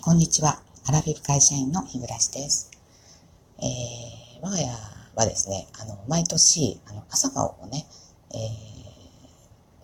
こんにちは。アラフィフ会社員の日暮です。えー、我が家はですね、あの、毎年、あの、朝顔をね、え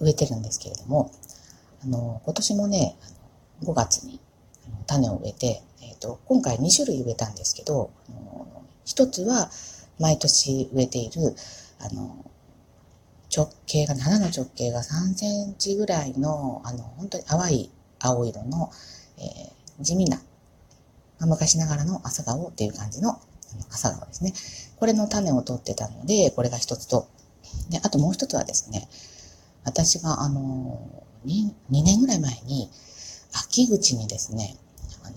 ー、植えてるんですけれども、あの、今年もね、あの5月にあの種を植えて、えっ、ー、と、今回2種類植えたんですけど、あの一つは毎年植えている、あの、直径が、花の直径が3センチぐらいの、あの、本当に淡い青色の、えー地味な、昔ながらの朝顔っていう感じの朝顔ですね。これの種を取ってたので、これが一つと、で、あともう一つはですね、私があの、2, 2年ぐらい前に、秋口にですね、あの、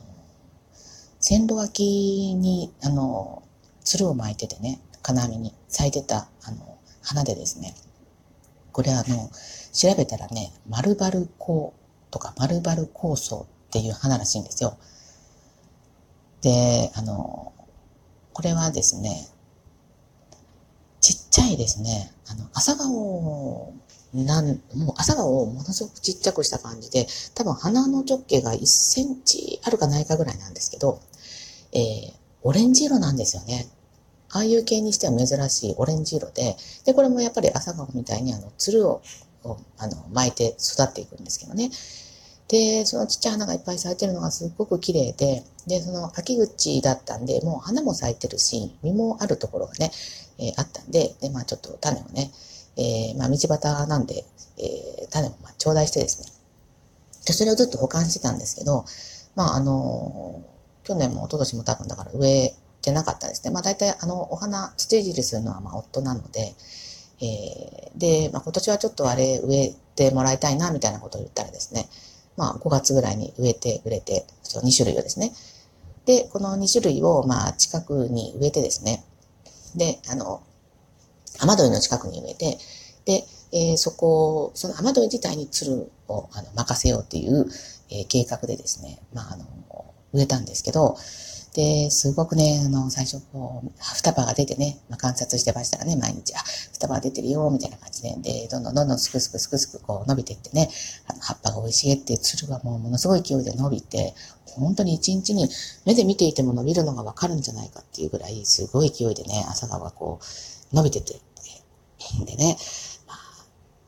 線路脇に、あの、つるを巻いててね、金網に咲いてた、あの、花でですね、これあの、調べたらね、丸バルコとか丸バル構想っていう花らしいんですよ。で、あの、これはですね、ちっちゃいですね、あの、朝顔なん、もう朝顔をものすごくちっちゃくした感じで、多分花の直径が1センチあるかないかぐらいなんですけど、えー、オレンジ色なんですよね。ああいう系にしては珍しいオレンジ色で、で、これもやっぱり朝顔みたいにあの、つるを、あの、巻いて育っていくんですけどね。で、そのちっちゃい花がいっぱい咲いてるのがすっごく綺麗で、で、その秋口だったんで、もう花も咲いてるし、実もあるところがね、えー、あったんで、で、まあちょっと種をね、えー、まあ道端なんで、えー、種をまあ頂戴してですね、で、それをずっと保管してたんですけど、まああの去年も一昨年も多分だから植えてなかったですね。まあ大体あの、お花、土いじりするのはまあ夫なので、えー、で、まあ今年はちょっとあれ植えてもらいたいな、みたいなことを言ったらですね、まあ、5月ぐらいに植えてくれて、その2種類をですね。で、この2種類を、まあ、近くに植えてですね。で、あの、雨どいの近くに植えて、で、えー、そこ、その雨どい自体に鶴をあの任せようっていう、えー、計画でですね、まあ、あの、植えたんですけど、で、すごくね、あの、最初、こう、双葉が出てね、まあ、観察してましたらね、毎日、あ、双葉が出てるよ、みたいな感じで、で、どんどんどんどんすくすくすくすくこう伸びていってね、あの、葉っぱが美味しいっていうつるがもうものすごい勢いで伸びて、本当に一日に目で見ていても伸びるのがわかるんじゃないかっていうぐらい、すごい勢いでね、朝顔がこう、伸びてて、でね、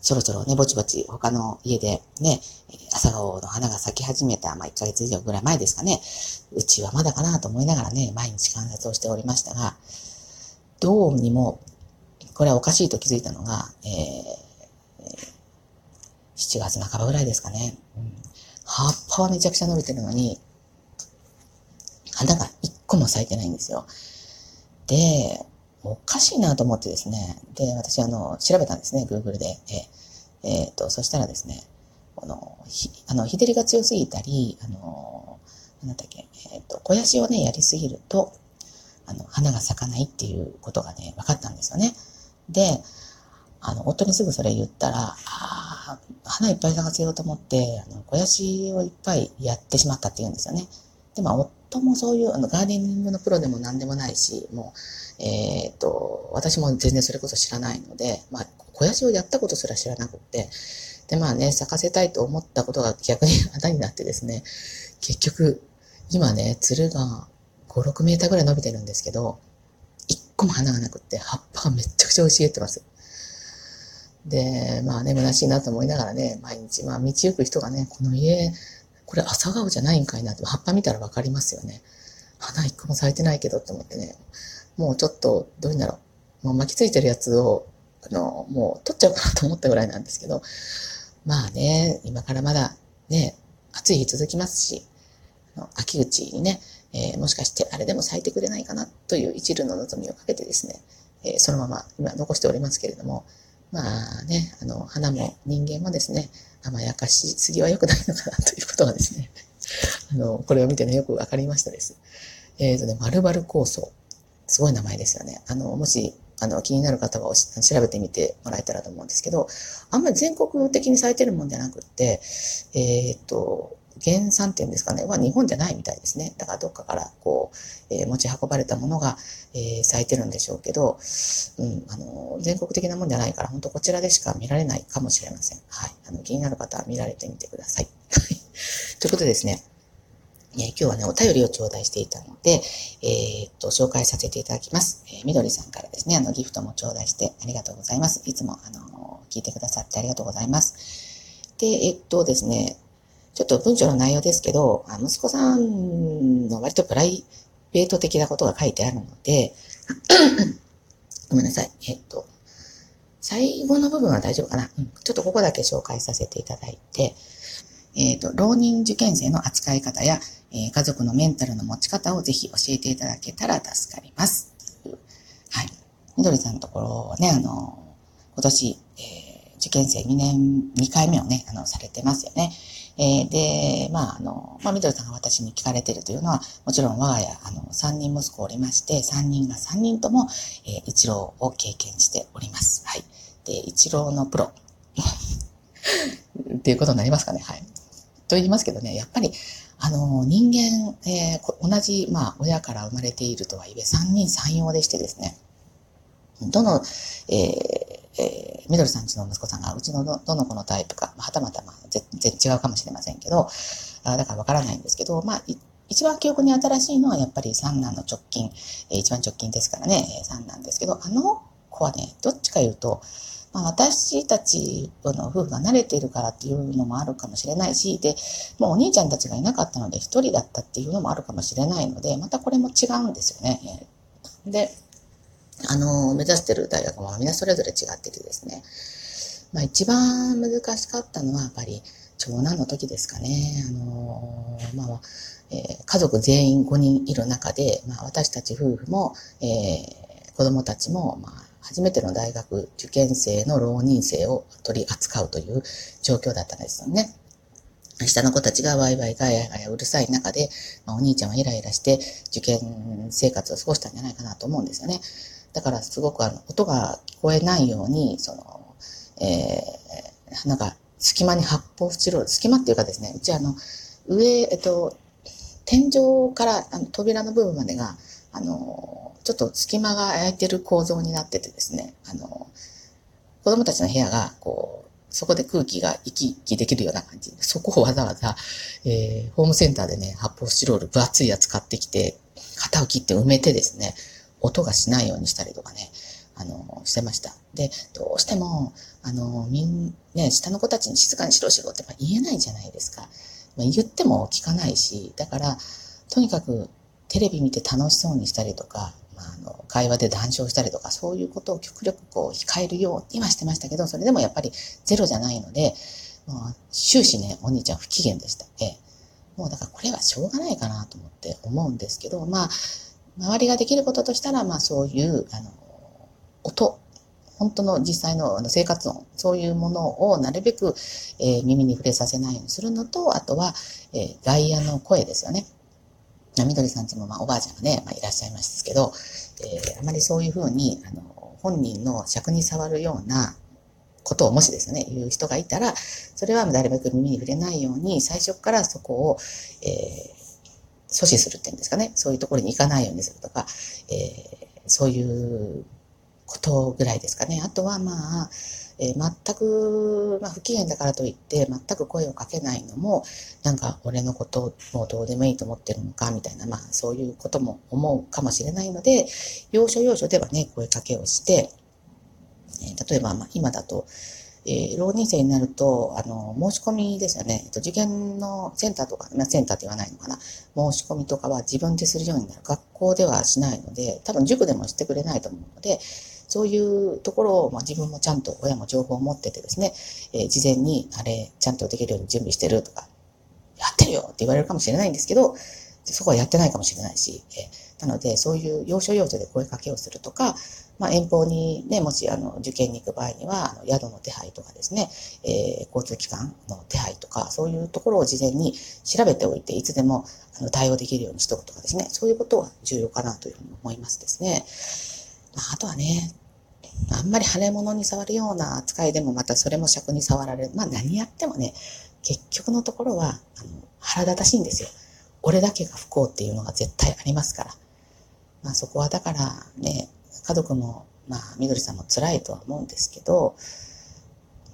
そろそろね、ぼちぼち他の家でね、朝顔の花が咲き始めた、まあ1ヶ月以上ぐらい前ですかね、うちはまだかなと思いながらね、毎日観察をしておりましたが、どうにも、これはおかしいと気づいたのが、えー、7月半ばぐらいですかね。うん、葉っぱはめちゃくちゃ伸びてるのに、花が一個も咲いてないんですよ。で、おかしいなと思ってですね。で、私、あの、調べたんですね、Google で。ええー、と、そしたらですね、この、ひ、あの、日照りが強すぎたり、あの、なんだっけ、えっ、と、肥やしをね、やりすぎると、あの、花が咲かないっていうことがね、分かったんですよね。で、あの、夫にすぐそれ言ったら、ああ、花いっぱい咲かせようと思って、あの、肥やしをいっぱいやってしまったって言うんですよね。で、まあ、夫もそういう、あの、ガーデニングのプロでも何でもないし、もう、えっ、と、私も全然それこそ知らないので、まあ、肥やしをやったことすら知らなくって、で、まあね、咲かせたいと思ったことが逆に花になってですね、結局、今ね、つるが5、6メーターぐらい伸びてるんですけど、一個も花がなくって、葉っぱがめちゃくちゃ生い茂ってます。で、まあね、虚しいなと思いながらね、毎日、まあ道行く人がね、この家、これ朝顔じゃないんかいなって、葉っぱ見たらわかりますよね。花一個も咲いてないけどって思ってね、もうちょっと、どういうんだろう。もう巻きついてるやつを、あの、もう取っちゃおうかなと思ったぐらいなんですけど、まあね、今からまだね、暑い日続きますし、秋口にね、えー、もしかしてあれでも咲いてくれないかなという一縷の望みをかけてですね、えー、そのまま今残しておりますけれども、まあね、あの、花も人間もですね、甘やかしすぎは良くないのかなということがですね、あの、これを見てね、よくわかりましたです。えっ、ー、とね、丸々構想。すごい名前ですよね。あの、もし、あの、気になる方は調べてみてもらえたらと思うんですけど、あんまり全国的に咲いてるもんじゃなくって、えっ、ー、と、原産っていうんですかね、は日本じゃないみたいですね。だからどっかからこう、えー、持ち運ばれたものが、えー、咲いてるんでしょうけど、うん、あの、全国的なもんじゃないから、本当こちらでしか見られないかもしれません。はい。あの、気になる方は見られてみてください。ということでですね、えー、今日はね、お便りを頂戴していたので、えー、っと、紹介させていただきます。え、みどりさんからですね、あの、ギフトも頂戴してありがとうございます。いつも、あの、聞いてくださってありがとうございます。で、えっとですね、ちょっと文章の内容ですけど、息子さんの割とプライベート的なことが書いてあるので、ごめんなさい。えっと、最後の部分は大丈夫かな、うん、ちょっとここだけ紹介させていただいて、えっ、と、浪人受験生の扱い方や、えー、家族のメンタルの持ち方をぜひ教えていただけたら助かります。はい。みどりさんのところね、あの、今年、えー、受験生2年、2回目をね、あの、されてますよね。えー、で、まあ、あの、まあ、みどりさんが私に聞かれているというのは、もちろん我が家、あの、3人息子おりまして、3人が3人とも、えー、一郎を経験しております。はい。で、一郎のプロ。っていうことになりますかね。はい。と言いますけどね、やっぱり、あの、人間、えー、同じ、まあ、親から生まれているとはいえ、3人3様でしてですね、どの、え、え、みどりさんちの息子さんがうちのどの子のタイプか、はたまたま全然違うかもしれませんけど、あだからわからないんですけど、まあ、一番記憶に新しいのはやっぱり三男の直近、えー、一番直近ですからね、三男ですけど、あの子はね、どっちか言うと、まあ、私たちの夫婦が慣れているからっていうのもあるかもしれないし、で、もうお兄ちゃんたちがいなかったので一人だったっていうのもあるかもしれないので、またこれも違うんですよね。で、あの、目指してる大学もみんなそれぞれ違っててですね、まあ一番難しかったのはやっぱり長男の時ですかね。あの、まあ、えー、家族全員5人いる中で、まあ私たち夫婦も、えー、子供たちも、まあ初めての大学受験生の浪人生を取り扱うという状況だったんですよね。下の子たちがワイワイガヤガヤうるさい中で、まあ、お兄ちゃんはイライラして受験生活を過ごしたんじゃないかなと思うんですよね。だからすごくあの、音が聞こえないように、その、えー、なんか、隙間に発泡スチロール、隙間っていうかですね、うちあの、上、えっと、天井からあの扉の部分までが、あの、ちょっと隙間が空いてる構造になっててですね、あの、子供たちの部屋が、こう、そこで空気が行き来できるような感じ。そこをわざわざ、えー、ホームセンターでね、発泡スチロール分厚いやつ買ってきて、型を切って埋めてですね、音がしないようにしたりとかね、あの、してました。で、どうしても、あの、みん、ね、下の子たちに静かにしろしろって言えないじゃないですか。ま、言っても聞かないし、だから、とにかくテレビ見て楽しそうにしたりとか、まあ、あの、会話で談笑したりとか、そういうことを極力こう控えるようにはしてましたけど、それでもやっぱりゼロじゃないので、もう終始ね、お兄ちゃん不機嫌でした。えもうだからこれはしょうがないかなと思って思うんですけど、まあ、周りができることとしたら、まあそういう、あの、音、本当の実際の生活音、そういうものをなるべく、えー、耳に触れさせないようにするのと、あとは、えー、外野の声ですよね。みどりさんちも、まあ、おばあちゃんがね、まあ、いらっしゃいますけど、えー、あまりそういうふうに、あの、本人の尺に触るようなことをもしですね、言う人がいたら、それはなるべく耳に触れないように、最初からそこを、え阻止するっていうんですかね、そういうところに行かないようにするとか、えー、そういうことぐらいですかね。あとはまあ、えー、全く、まあ、不機嫌だからといって、全く声をかけないのも、なんか俺のこともどうでもいいと思ってるのか、みたいな、まあ、そういうことも思うかもしれないので、要所要所ではね、声かけをして、えー、例えば、まあ、今だと、えー、浪人生になると、あの、申し込みですよね。えっと、受験のセンターとか、まあ、センターって言わないのかな。申し込みとかは自分でするようになる。学校ではしないので、多分塾でもしてくれないと思うので、そういうところを、まあ、自分もちゃんと親も情報を持っててですね、えー、事前に、あれ、ちゃんとできるように準備してるとか、やってるよって言われるかもしれないんですけど、そこはやってないかもしれないし、えー、なので、そういう要所要所で声かけをするとか、まあ、遠方にね、もしあの受験に行く場合には、あの宿の手配とかですね、えー、交通機関の手配とか、そういうところを事前に調べておいて、いつでもあの対応できるようにしとくとかですね、そういうことは重要かなというふうに思いますですね。まあ、あとはね、あんまり腫れ物に触るような扱いでもまたそれも尺に触られる。まあ何やってもね、結局のところは、あの、腹立たしいんですよ。俺だけが不幸っていうのが絶対ありますから。まあそこはだからね、家族も、まあ、みどりさんも辛いとは思うんですけど、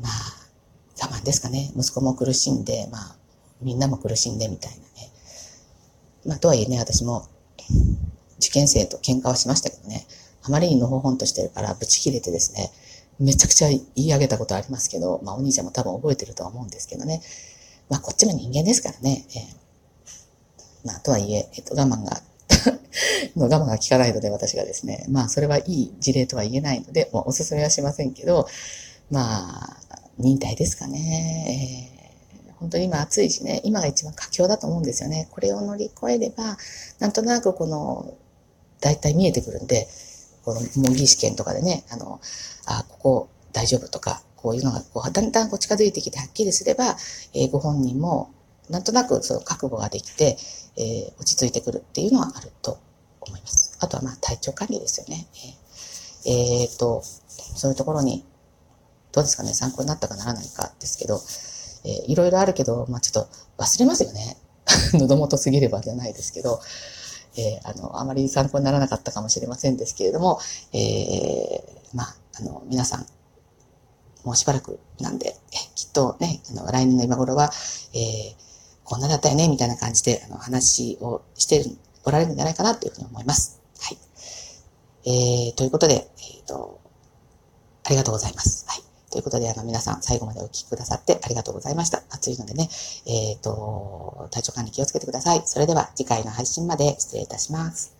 まあ、我慢ですかね。息子も苦しんで、まあ、みんなも苦しんでみたいなね。まあ、とはいえね、私も、受験生と喧嘩はしましたけどね、あまりにのほほんとしてるから、ブチ切れてですね、めちゃくちゃ言い上げたことありますけど、まあ、お兄ちゃんも多分覚えてるとは思うんですけどね。まあ、こっちも人間ですからね。えー、まあ、とはいえ、えっと、我慢が の我慢が効かないので、私がですね。まあ、それはいい事例とは言えないので、もうお勧めはしませんけど、まあ、忍耐ですかね。えー、本当に今暑いしね、今が一番佳境だと思うんですよね。これを乗り越えれば、なんとなくこの、大体見えてくるんで、この模擬試験とかでね、あの、あ、ここ大丈夫とか、こういうのがこうだんだんこう近づいてきてはっきりすれば、えー、ご本人もなんとなくその覚悟ができて、えー、落ち着いてくるっていうのはあると思います。あとはまあ体調管理ですよね。えー、え、と、そういうところに、どうですかね、参考になったかならないかですけど、えー、いろいろあるけど、まあちょっと忘れますよね。喉元すぎればじゃないですけど、えー、あの、あまり参考にならなかったかもしれませんですけれども、えー、まあ、あの、皆さん、もうしばらくなんで、きっとね、あの、来年の今頃は、えー、こんなだったよね、みたいな感じで、あの、話をしておられるんじゃないかなというふうに思います。はい。えー、ということで、えっ、ー、と、ありがとうございます。はい。ということで、あの、皆さん、最後までお聞きくださってありがとうございました。暑いのでね、えっ、ー、と、体調管理気をつけてください。それでは、次回の配信まで失礼いたします。